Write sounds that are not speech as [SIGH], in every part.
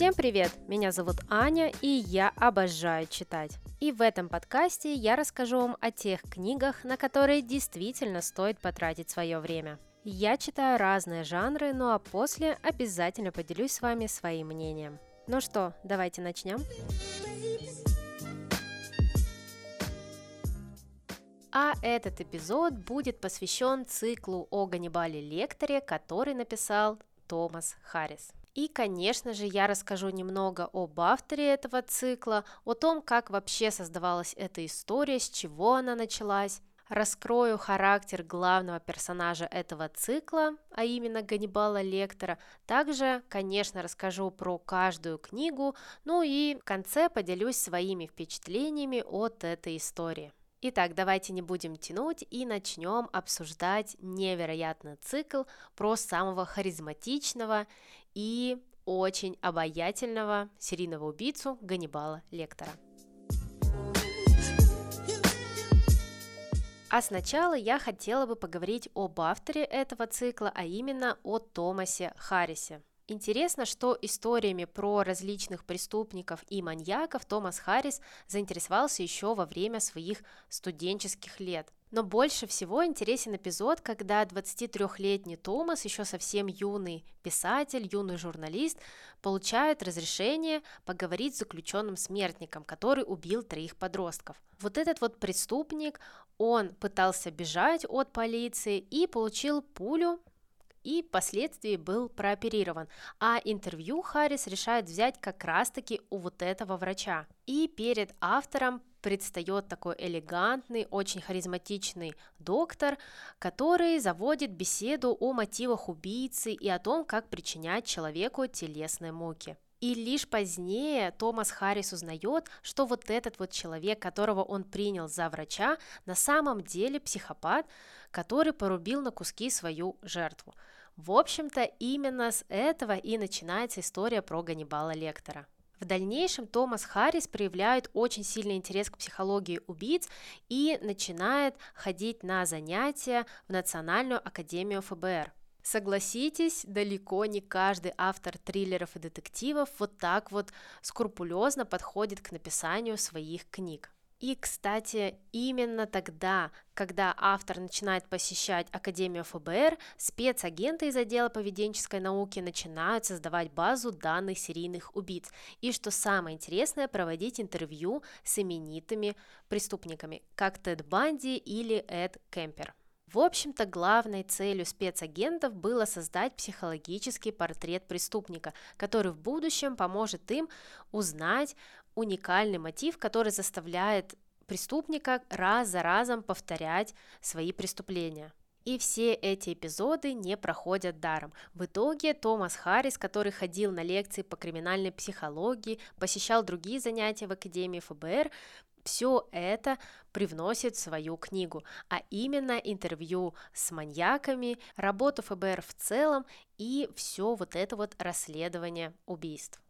Всем привет! Меня зовут Аня, и я обожаю читать. И в этом подкасте я расскажу вам о тех книгах, на которые действительно стоит потратить свое время. Я читаю разные жанры, ну а после обязательно поделюсь с вами своим мнением. Ну что, давайте начнем. А этот эпизод будет посвящен циклу о Ганнибале Лекторе, который написал Томас Харрис. И, конечно же, я расскажу немного об авторе этого цикла, о том, как вообще создавалась эта история, с чего она началась, раскрою характер главного персонажа этого цикла, а именно Ганнибала Лектора. Также, конечно, расскажу про каждую книгу, ну и в конце поделюсь своими впечатлениями от этой истории. Итак, давайте не будем тянуть и начнем обсуждать невероятный цикл про самого харизматичного и очень обаятельного серийного убийцу Ганнибала Лектора. А сначала я хотела бы поговорить об авторе этого цикла, а именно о Томасе Харрисе. Интересно, что историями про различных преступников и маньяков Томас Харрис заинтересовался еще во время своих студенческих лет. Но больше всего интересен эпизод, когда 23-летний Томас, еще совсем юный писатель, юный журналист, получает разрешение поговорить с заключенным смертником, который убил троих подростков. Вот этот вот преступник, он пытался бежать от полиции и получил пулю и впоследствии был прооперирован, а интервью Харрис решает взять как раз-таки у вот этого врача. И перед автором предстает такой элегантный, очень харизматичный доктор, который заводит беседу о мотивах убийцы и о том, как причинять человеку телесные муки. И лишь позднее Томас Харрис узнает, что вот этот вот человек, которого он принял за врача, на самом деле психопат, который порубил на куски свою жертву. В общем-то, именно с этого и начинается история про Ганнибала Лектора. В дальнейшем Томас Харрис проявляет очень сильный интерес к психологии убийц и начинает ходить на занятия в Национальную академию ФБР. Согласитесь, далеко не каждый автор триллеров и детективов вот так вот скрупулезно подходит к написанию своих книг. И, кстати, именно тогда, когда автор начинает посещать Академию ФБР, спецагенты из отдела поведенческой науки начинают создавать базу данных серийных убийц. И, что самое интересное, проводить интервью с именитыми преступниками, как Тед Банди или Эд Кемпер. В общем-то, главной целью спецагентов было создать психологический портрет преступника, который в будущем поможет им узнать уникальный мотив, который заставляет преступника раз за разом повторять свои преступления. И все эти эпизоды не проходят даром. В итоге Томас Харрис, который ходил на лекции по криминальной психологии, посещал другие занятия в Академии ФБР, все это привносит в свою книгу, а именно интервью с маньяками, работу ФБР в целом и все вот это вот расследование убийств.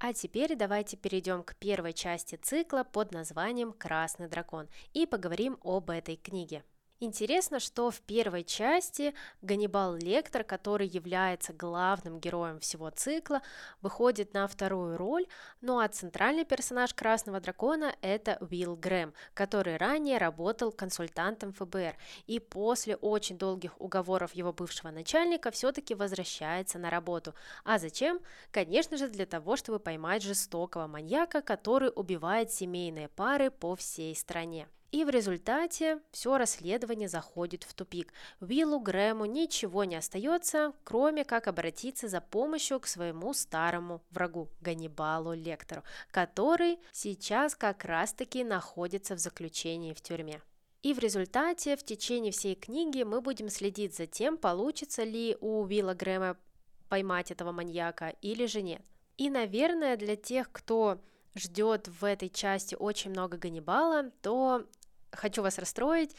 А теперь давайте перейдем к первой части цикла под названием «Красный дракон» и поговорим об этой книге. Интересно, что в первой части Ганнибал Лектор, который является главным героем всего цикла, выходит на вторую роль, ну а центральный персонаж Красного Дракона – это Уилл Грэм, который ранее работал консультантом ФБР и после очень долгих уговоров его бывшего начальника все-таки возвращается на работу. А зачем? Конечно же для того, чтобы поймать жестокого маньяка, который убивает семейные пары по всей стране. И в результате все расследование заходит в тупик. Уиллу Грэму ничего не остается, кроме как обратиться за помощью к своему старому врагу Ганнибалу Лектору, который сейчас как раз-таки находится в заключении в тюрьме. И в результате в течение всей книги мы будем следить за тем, получится ли у Уилла Грэма поймать этого маньяка или же нет. И, наверное, для тех, кто ждет в этой части очень много Ганнибала, то хочу вас расстроить.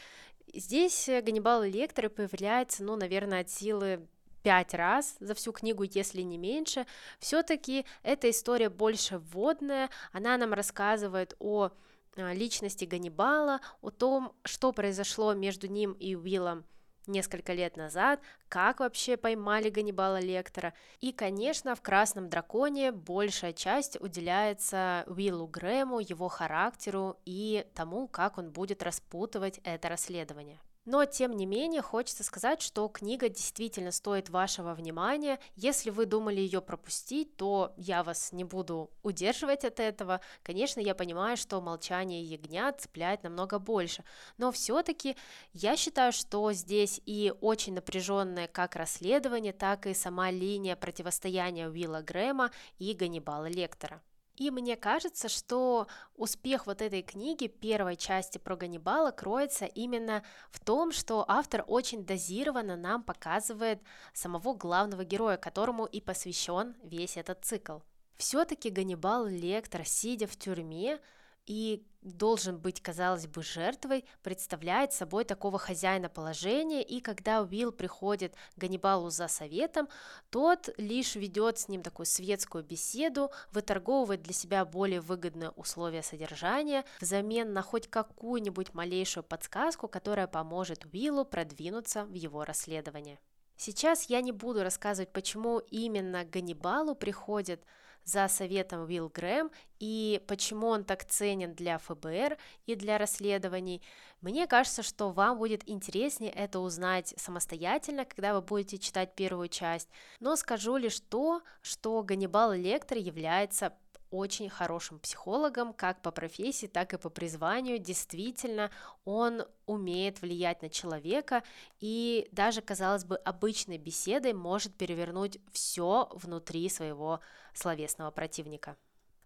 Здесь Ганнибал Лектор появляется, ну, наверное, от силы пять раз за всю книгу, если не меньше. Все-таки эта история больше вводная, она нам рассказывает о а, личности Ганнибала, о том, что произошло между ним и Уиллом несколько лет назад, как вообще поймали Ганнибала Лектора. И, конечно, в «Красном драконе» большая часть уделяется Уиллу Грэму, его характеру и тому, как он будет распутывать это расследование. Но, тем не менее, хочется сказать, что книга действительно стоит вашего внимания. Если вы думали ее пропустить, то я вас не буду удерживать от этого. Конечно, я понимаю, что «Молчание ягнят» цепляет намного больше, но все-таки я считаю, что здесь и очень напряженное как расследование, так и сама линия противостояния Уилла Грэма и Ганнибала Лектора. И мне кажется, что успех вот этой книги, первой части про Ганнибала, кроется именно в том, что автор очень дозированно нам показывает самого главного героя, которому и посвящен весь этот цикл. Все-таки Ганнибал Лектор, сидя в тюрьме, и должен быть, казалось бы, жертвой, представляет собой такого хозяина положения, и когда Уилл приходит к Ганнибалу за советом, тот лишь ведет с ним такую светскую беседу, выторговывает для себя более выгодные условия содержания, взамен на хоть какую-нибудь малейшую подсказку, которая поможет Уиллу продвинуться в его расследование. Сейчас я не буду рассказывать, почему именно к Ганнибалу приходит за советом Уилл Грэм и почему он так ценен для ФБР и для расследований. Мне кажется, что вам будет интереснее это узнать самостоятельно, когда вы будете читать первую часть. Но скажу лишь то, что Ганнибал Лектор является очень хорошим психологом, как по профессии, так и по призванию. Действительно, он умеет влиять на человека, и даже, казалось бы, обычной беседой может перевернуть все внутри своего словесного противника.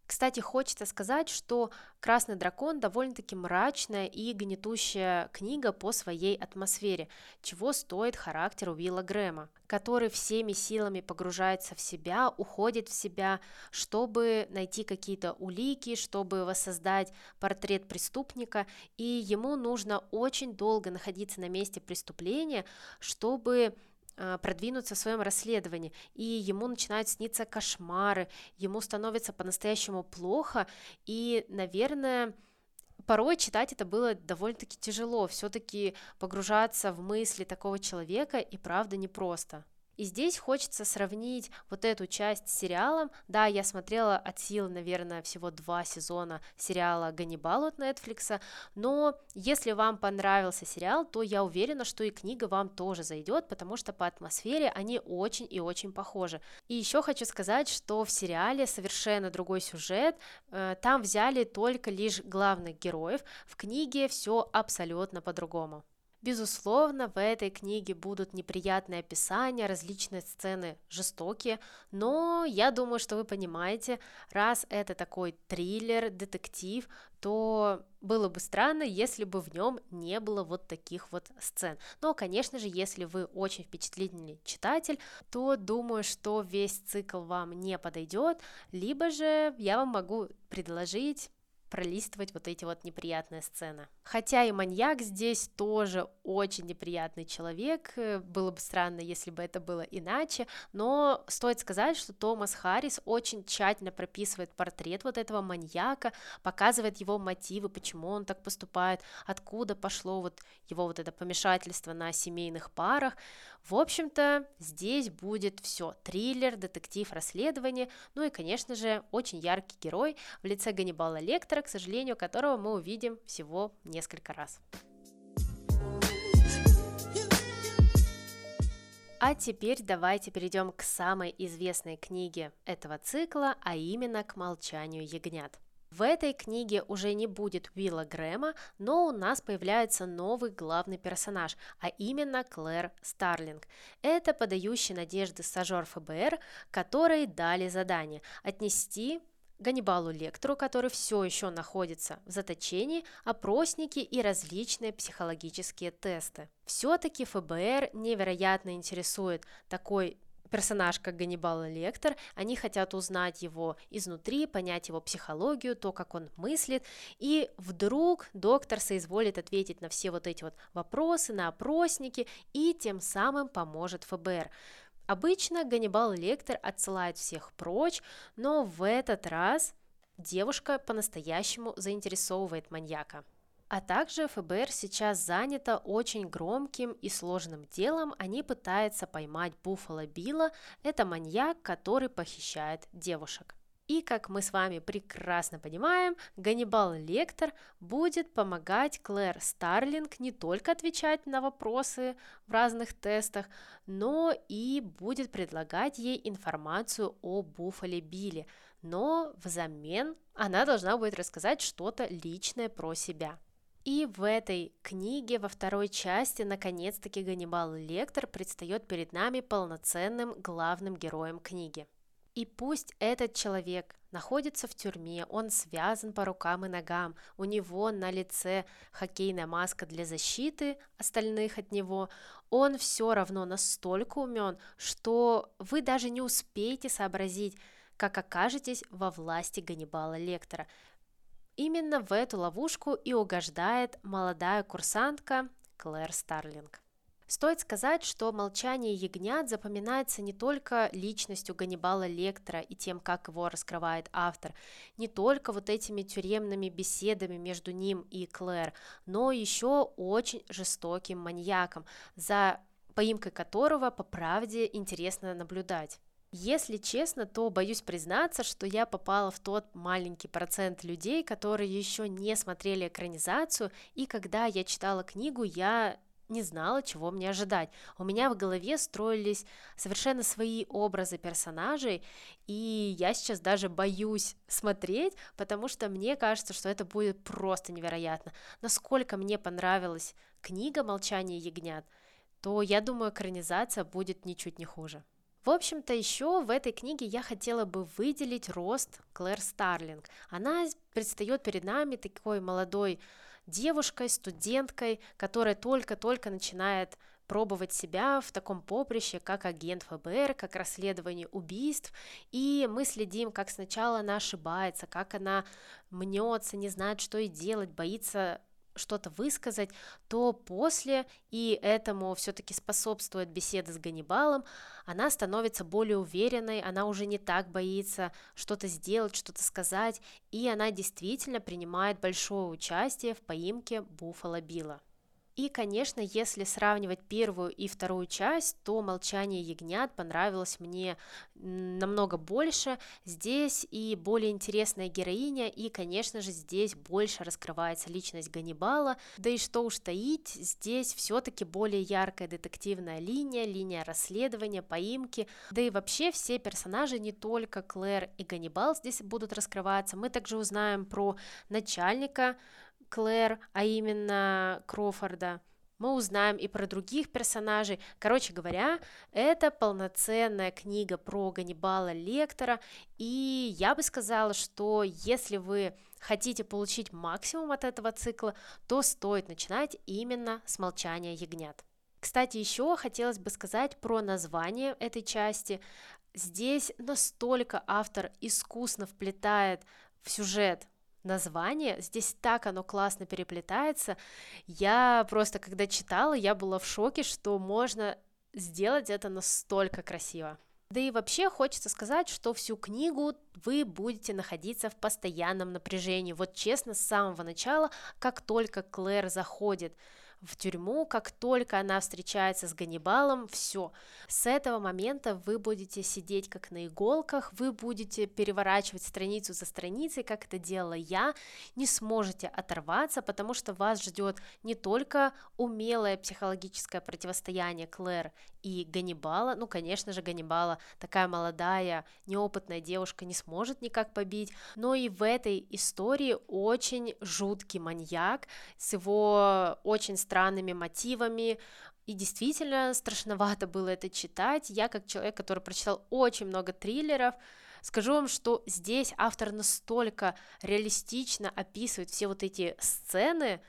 Кстати, хочется сказать, что «Красный дракон» довольно-таки мрачная и гнетущая книга по своей атмосфере, чего стоит характер Уилла Грэма, который всеми силами погружается в себя, уходит в себя, чтобы найти какие-то улики, чтобы воссоздать портрет преступника, и ему нужно очень долго находиться на месте преступления, чтобы продвинуться в своем расследовании, и ему начинают сниться кошмары, ему становится по-настоящему плохо, и, наверное, порой читать это было довольно-таки тяжело, все-таки погружаться в мысли такого человека и правда непросто. И здесь хочется сравнить вот эту часть с сериалом. Да, я смотрела от силы, наверное, всего два сезона сериала «Ганнибал» от Netflix, но если вам понравился сериал, то я уверена, что и книга вам тоже зайдет, потому что по атмосфере они очень и очень похожи. И еще хочу сказать, что в сериале совершенно другой сюжет, э, там взяли только лишь главных героев, в книге все абсолютно по-другому. Безусловно, в этой книге будут неприятные описания, различные сцены жестокие, но я думаю, что вы понимаете, раз это такой триллер, детектив, то было бы странно, если бы в нем не было вот таких вот сцен. Но, конечно же, если вы очень впечатлительный читатель, то думаю, что весь цикл вам не подойдет, либо же я вам могу предложить пролистывать вот эти вот неприятные сцены. Хотя и маньяк здесь тоже очень неприятный человек, э, было бы странно, если бы это было иначе, но стоит сказать, что Томас Харрис очень тщательно прописывает портрет вот этого маньяка, показывает его мотивы, почему он так поступает, откуда пошло вот его вот это помешательство на семейных парах. В общем-то, здесь будет все триллер, детектив, расследование, ну и, конечно же, очень яркий герой в лице Ганнибала Лектора, к сожалению, которого мы увидим всего несколько раз. А теперь давайте перейдем к самой известной книге этого цикла, а именно к «Молчанию ягнят». В этой книге уже не будет Уилла Грэма, но у нас появляется новый главный персонаж, а именно Клэр Старлинг. Это подающий надежды стажер ФБР, который дали задание отнести Ганнибалу Лектору, который все еще находится в заточении, опросники и различные психологические тесты. Все-таки ФБР невероятно интересует такой персонаж, как Ганнибал Лектор, они хотят узнать его изнутри, понять его психологию, то, как он мыслит, и вдруг доктор соизволит ответить на все вот эти вот вопросы, на опросники, и тем самым поможет ФБР. Обычно Ганнибал Лектор отсылает всех прочь, но в этот раз девушка по-настоящему заинтересовывает маньяка. А также ФБР сейчас занято очень громким и сложным делом. Они пытаются поймать Буффало Билла. Это маньяк, который похищает девушек. И, как мы с вами прекрасно понимаем, Ганнибал Лектор будет помогать Клэр Старлинг не только отвечать на вопросы в разных тестах, но и будет предлагать ей информацию о Буффале Билли, но взамен она должна будет рассказать что-то личное про себя. И в этой книге, во второй части, наконец-таки Ганнибал Лектор предстает перед нами полноценным главным героем книги. И пусть этот человек находится в тюрьме, он связан по рукам и ногам, у него на лице хоккейная маска для защиты остальных от него, он все равно настолько умен, что вы даже не успеете сообразить, как окажетесь во власти Ганнибала Лектора. Именно в эту ловушку и угождает молодая курсантка Клэр Старлинг. Стоит сказать, что «Молчание ягнят» запоминается не только личностью Ганнибала Лектора и тем, как его раскрывает автор, не только вот этими тюремными беседами между ним и Клэр, но еще очень жестоким маньяком, за поимкой которого, по правде, интересно наблюдать. Если честно, то боюсь признаться, что я попала в тот маленький процент людей, которые еще не смотрели экранизацию, и когда я читала книгу, я не знала, чего мне ожидать. У меня в голове строились совершенно свои образы персонажей, и я сейчас даже боюсь смотреть, потому что мне кажется, что это будет просто невероятно. Насколько мне понравилась книга «Молчание ягнят», то я думаю, экранизация будет ничуть не хуже. В общем-то, еще в этой книге я хотела бы выделить рост Клэр Старлинг. Она предстает перед нами такой молодой девушкой, студенткой, которая только-только начинает пробовать себя в таком поприще, как агент ФБР, как расследование убийств, и мы следим, как сначала она ошибается, как она мнется, не знает, что и делать, боится что-то высказать, то после, и этому все-таки способствует беседа с Ганнибалом, она становится более уверенной, она уже не так боится что-то сделать, что-то сказать, и она действительно принимает большое участие в поимке Буффало Билла. И, конечно, если сравнивать первую и вторую часть, то «Молчание ягнят» понравилось мне намного больше. Здесь и более интересная героиня, и, конечно же, здесь больше раскрывается личность Ганнибала. Да и что уж таить, здесь все-таки более яркая детективная линия, линия расследования, поимки. Да и вообще все персонажи, не только Клэр и Ганнибал здесь будут раскрываться. Мы также узнаем про начальника Клэр, а именно Крофорда. Мы узнаем и про других персонажей. Короче говоря, это полноценная книга про Ганнибала Лектора, и я бы сказала, что если вы хотите получить максимум от этого цикла, то стоит начинать именно с «Молчания ягнят». Кстати, еще хотелось бы сказать про название этой части. Здесь настолько автор искусно вплетает в сюжет название, здесь так оно классно переплетается. Я просто, когда читала, я была в шоке, что можно сделать это настолько красиво. Да и вообще хочется сказать, что всю книгу вы будете находиться в постоянном напряжении. Вот честно, с самого начала, как только Клэр заходит в тюрьму, как только она встречается с Ганнибалом, все. С этого момента вы будете сидеть как на иголках, вы будете переворачивать страницу за страницей, как это делала я, не сможете оторваться, потому что вас ждет не только умелое психологическое противостояние Клэр и Ганнибала, ну, конечно же, Ганнибала, такая молодая, неопытная девушка не сможет никак побить, но и в этой истории очень жуткий маньяк с его очень странными мотивами, и действительно страшновато было это читать. Я, как человек, который прочитал очень много триллеров, скажу вам, что здесь автор настолько реалистично описывает все вот эти сцены,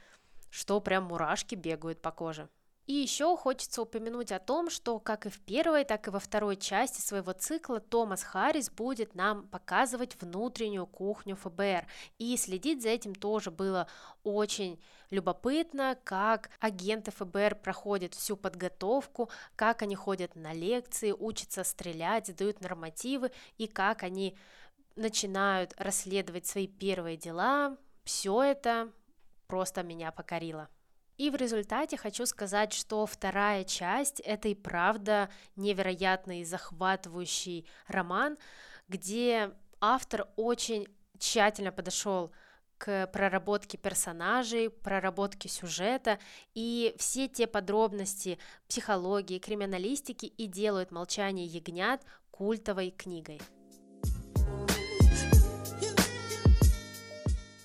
что прям мурашки бегают по коже. И еще хочется упомянуть о том, что как и в первой, так и во второй части своего цикла Томас Харрис будет нам показывать внутреннюю кухню ФБР. И следить за этим тоже было очень любопытно, как агенты ФБР проходят всю подготовку, как они ходят на лекции, учатся стрелять, задают нормативы, и как они начинают расследовать свои первые дела. Все это просто меня покорила. И в результате хочу сказать, что вторая часть — это и правда невероятный захватывающий роман, где автор очень тщательно подошел к проработке персонажей, проработке сюжета, и все те подробности психологии, криминалистики и делают «Молчание ягнят» культовой книгой.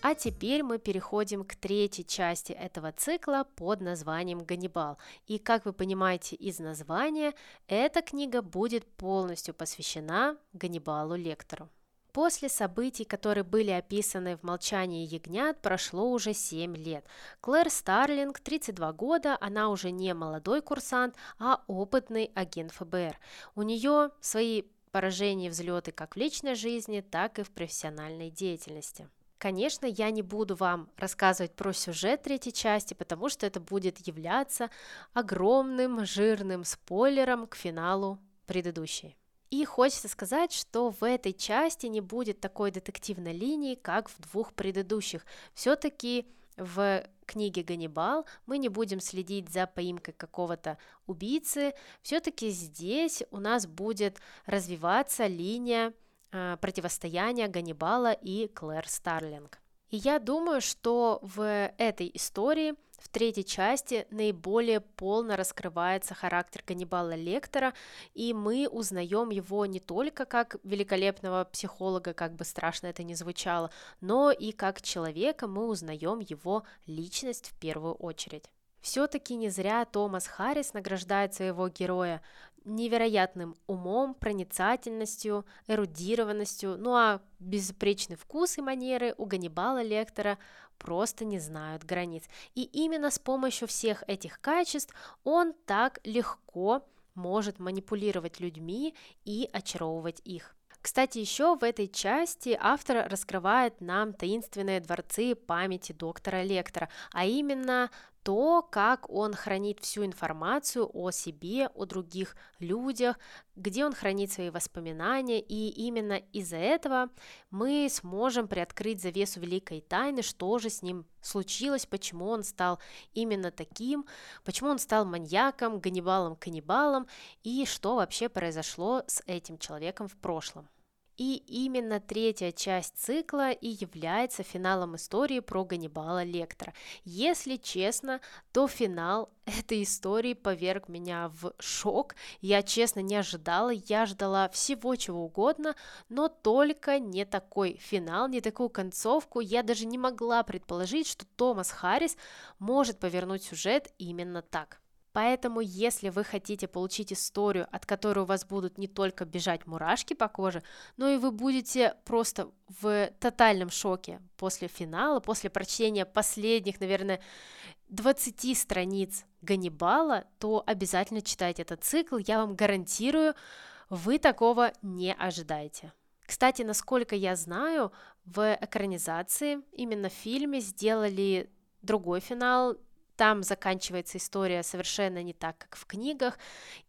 А теперь мы переходим к третьей части этого цикла под названием «Ганнибал». И, как вы понимаете из названия, эта книга будет полностью посвящена Ганнибалу Лектору. После событий, которые были описаны в «Молчании ягнят», прошло уже 7 лет. Клэр Старлинг, 32 года, она уже не молодой курсант, а опытный агент ФБР. У нее свои поражения и взлеты как в личной жизни, так и в профессиональной деятельности. Конечно, я не буду вам рассказывать про сюжет третьей части, потому что это будет являться огромным жирным спойлером к финалу предыдущей. И хочется сказать, что в этой части не будет такой детективной линии, как в двух предыдущих. Все-таки в книге Ганнибал мы не будем следить за поимкой какого-то убийцы. Все-таки здесь у нас будет развиваться линия Э, противостояния Ганнибала и Клэр Старлинг. И я думаю, что в этой истории, в третьей части, наиболее полно раскрывается характер Ганнибала Лектора, и мы узнаем его не только как великолепного психолога, как бы страшно это ни звучало, но и как человека мы узнаем его личность в первую очередь. Все-таки не зря Томас Харрис награждает своего героя невероятным умом, проницательностью, эрудированностью, ну а безупречный вкус и манеры у Ганнибала Лектора просто не знают границ. И именно с помощью всех этих качеств он так легко может манипулировать людьми и очаровывать их. Кстати, еще в этой части автор раскрывает нам таинственные дворцы памяти доктора Лектора, а именно то, как он хранит всю информацию о себе, о других людях, где он хранит свои воспоминания, и именно из-за этого мы сможем приоткрыть завесу великой тайны, что же с ним случилось, почему он стал именно таким, почему он стал маньяком, ганнибалом-каннибалом, и что вообще произошло с этим человеком в прошлом. И именно третья часть цикла и является финалом истории про Ганнибала Лектора. Если честно, то финал [LAUGHS] этой истории поверг меня в шок. Я честно не ожидала, я ждала всего чего угодно, но только не такой финал, не такую концовку. Я даже не могла предположить, что Томас Харрис может повернуть сюжет именно так. Поэтому, если вы хотите получить историю, от которой у вас будут не только бежать мурашки по коже, но и вы будете просто в тотальном шоке после финала, после прочтения последних, наверное, 20 страниц Ганнибала, то обязательно читайте этот цикл, я вам гарантирую, вы такого не ожидаете. Кстати, насколько я знаю, в экранизации, именно в фильме, сделали другой финал, там заканчивается история совершенно не так, как в книгах,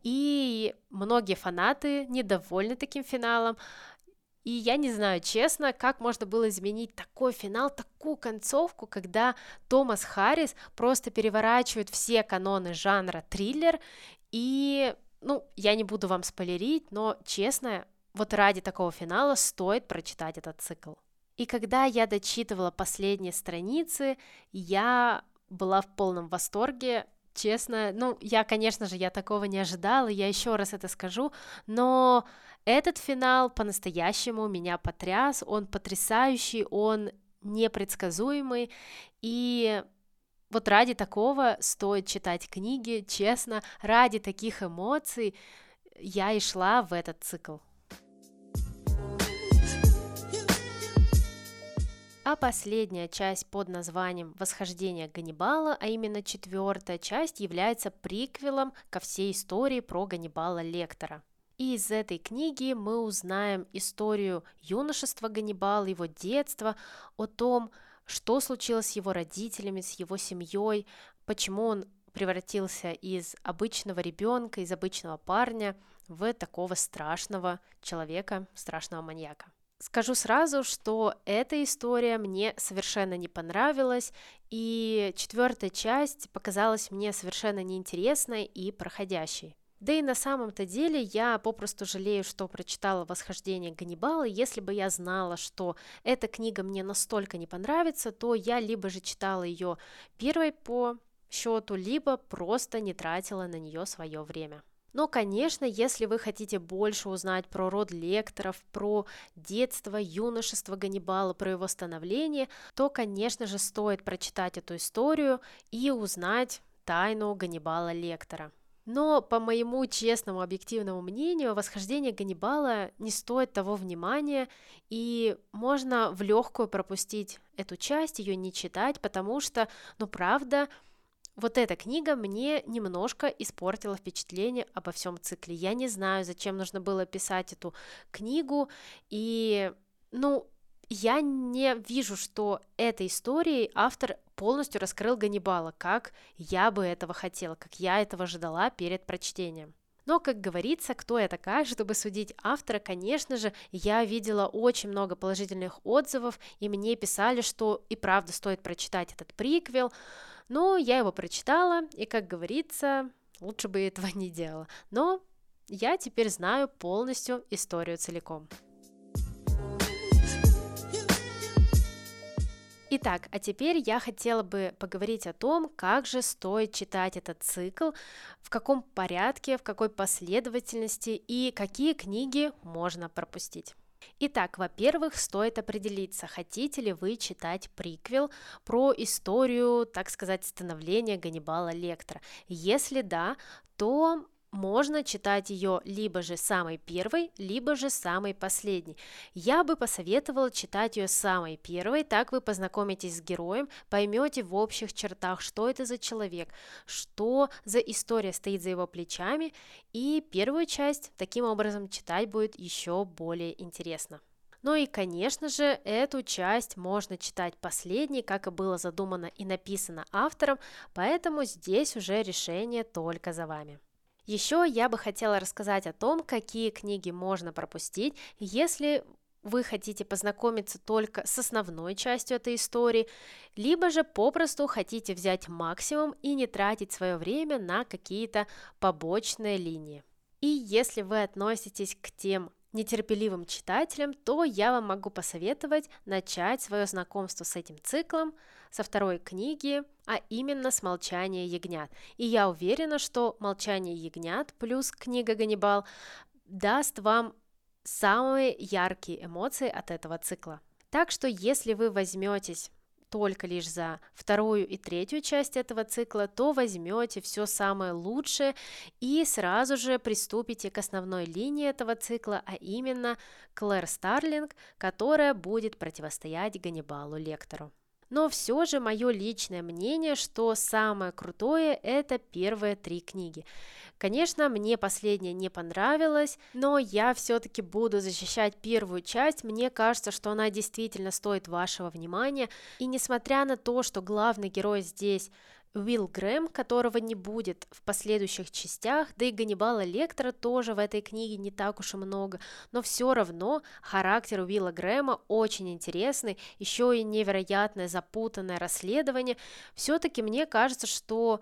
и многие фанаты недовольны таким финалом. И я не знаю, честно, как можно было изменить такой финал, такую концовку, когда Томас Харрис просто переворачивает все каноны жанра триллер, и, ну, я не буду вам спойлерить, но, честно, вот ради такого финала стоит прочитать этот цикл. И когда я дочитывала последние страницы, я была в полном восторге, честно. Ну, я, конечно же, я такого не ожидала, я еще раз это скажу, но этот финал по-настоящему меня потряс, он потрясающий, он непредсказуемый, и вот ради такого стоит читать книги, честно, ради таких эмоций я и шла в этот цикл. А последняя часть под названием «Восхождение Ганнибала», а именно четвертая часть, является приквелом ко всей истории про Ганнибала Лектора. И из этой книги мы узнаем историю юношества Ганнибала, его детства, о том, что случилось с его родителями, с его семьей, почему он превратился из обычного ребенка, из обычного парня в такого страшного человека, страшного маньяка. Скажу сразу, что эта история мне совершенно не понравилась, и четвертая часть показалась мне совершенно неинтересной и проходящей. Да и на самом-то деле я попросту жалею, что прочитала «Восхождение Ганнибала». Если бы я знала, что эта книга мне настолько не понравится, то я либо же читала ее первой по счету, либо просто не тратила на нее свое время. Но, конечно, если вы хотите больше узнать про род лекторов, про детство, юношество Ганнибала, про его становление, то, конечно же, стоит прочитать эту историю и узнать тайну Ганнибала Лектора. Но, по моему честному, объективному мнению, восхождение Ганнибала не стоит того внимания, и можно в легкую пропустить эту часть, ее не читать, потому что, ну, правда, вот эта книга мне немножко испортила впечатление обо всем цикле. Я не знаю, зачем нужно было писать эту книгу, и, ну, я не вижу, что этой историей автор полностью раскрыл Ганнибала, как я бы этого хотела, как я этого ждала перед прочтением. Но, как говорится, кто я такая, чтобы судить автора, конечно же, я видела очень много положительных отзывов, и мне писали, что и правда стоит прочитать этот приквел, но я его прочитала, и, как говорится, лучше бы этого [LAUGHS] не делала. Но я теперь знаю полностью историю целиком. Итак, а теперь я хотела бы поговорить о том, как же стоит читать этот цикл, в каком порядке, в какой последовательности и какие книги можно пропустить. Итак, во-первых, стоит определиться, хотите ли вы читать приквел про историю, так сказать, становления Ганнибала Лектора. Если да, то можно читать ее либо же самой первой, либо же самой последней. Я бы посоветовала читать ее самой первой, так вы познакомитесь с героем, поймете в общих чертах, что это за человек, что за история стоит за его плечами, и первую часть таким образом читать будет еще более интересно. Ну и, конечно же, эту часть можно читать последней, как и было задумано и написано автором, поэтому здесь уже решение только за вами. Еще я бы хотела рассказать о том, какие книги можно пропустить, если вы хотите познакомиться только с основной частью этой истории, либо же попросту хотите взять максимум и не тратить свое время на какие-то побочные линии. И если вы относитесь к тем нетерпеливым читателям, то я вам могу посоветовать начать свое знакомство с этим циклом со второй книги, а именно с «Молчание ягнят». И я уверена, что «Молчание ягнят» плюс книга «Ганнибал» даст вам самые яркие эмоции от этого цикла. Так что если вы возьметесь только лишь за вторую и третью часть этого цикла, то возьмете все самое лучшее и сразу же приступите к основной линии этого цикла, а именно Клэр Старлинг, которая будет противостоять Ганнибалу Лектору. Но все же мое личное мнение, что самое крутое – это первые три книги. Конечно, мне последняя не понравилась, но я все-таки буду защищать первую часть. Мне кажется, что она действительно стоит вашего внимания. И несмотря на то, что главный герой здесь Уилл Грэм, которого не будет в последующих частях, да и Ганнибала Лектора тоже в этой книге не так уж и много, но все равно характер Уилла Грэма очень интересный, еще и невероятное запутанное расследование. Все-таки мне кажется, что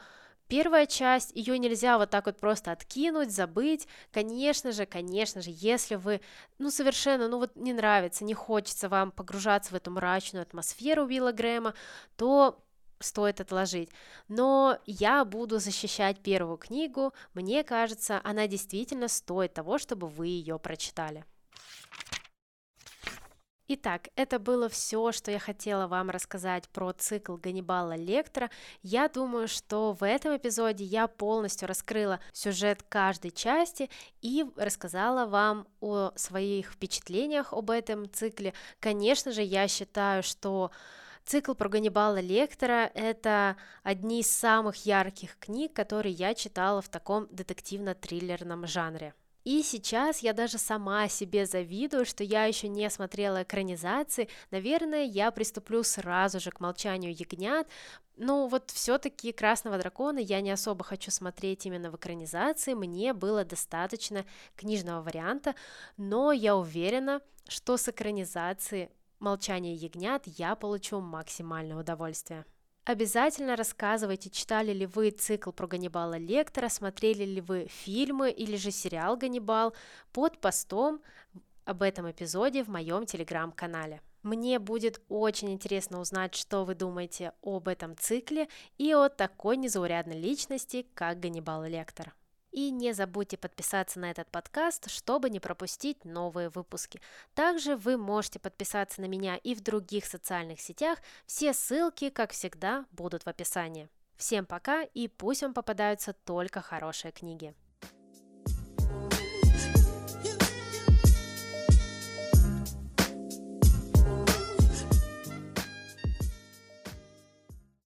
Первая часть, ее нельзя вот так вот просто откинуть, забыть. Конечно же, конечно же, если вы, ну, совершенно, ну, вот не нравится, не хочется вам погружаться в эту мрачную атмосферу Уилла Грэма, то стоит отложить. Но я буду защищать первую книгу. Мне кажется, она действительно стоит того, чтобы вы ее прочитали. Итак, это было все, что я хотела вам рассказать про цикл Ганнибала Лектора. Я думаю, что в этом эпизоде я полностью раскрыла сюжет каждой части и рассказала вам о своих впечатлениях об этом цикле. Конечно же, я считаю, что Цикл про Ганнибала Лектора – это одни из самых ярких книг, которые я читала в таком детективно-триллерном жанре. И сейчас я даже сама себе завидую, что я еще не смотрела экранизации. Наверное, я приступлю сразу же к «Молчанию ягнят», Ну, вот все-таки «Красного дракона» я не особо хочу смотреть именно в экранизации, мне было достаточно книжного варианта, но я уверена, что с экранизации «Молчание ягнят» я получу максимальное удовольствие. Обязательно рассказывайте, читали ли вы цикл про Ганнибала Лектора, смотрели ли вы фильмы или же сериал «Ганнибал» под постом об этом эпизоде в моем телеграм-канале. Мне будет очень интересно узнать, что вы думаете об этом цикле и о такой незаурядной личности, как Ганнибал Лектор. И не забудьте подписаться на этот подкаст, чтобы не пропустить новые выпуски. Также вы можете подписаться на меня и в других социальных сетях. Все ссылки, как всегда, будут в описании. Всем пока и пусть вам попадаются только хорошие книги.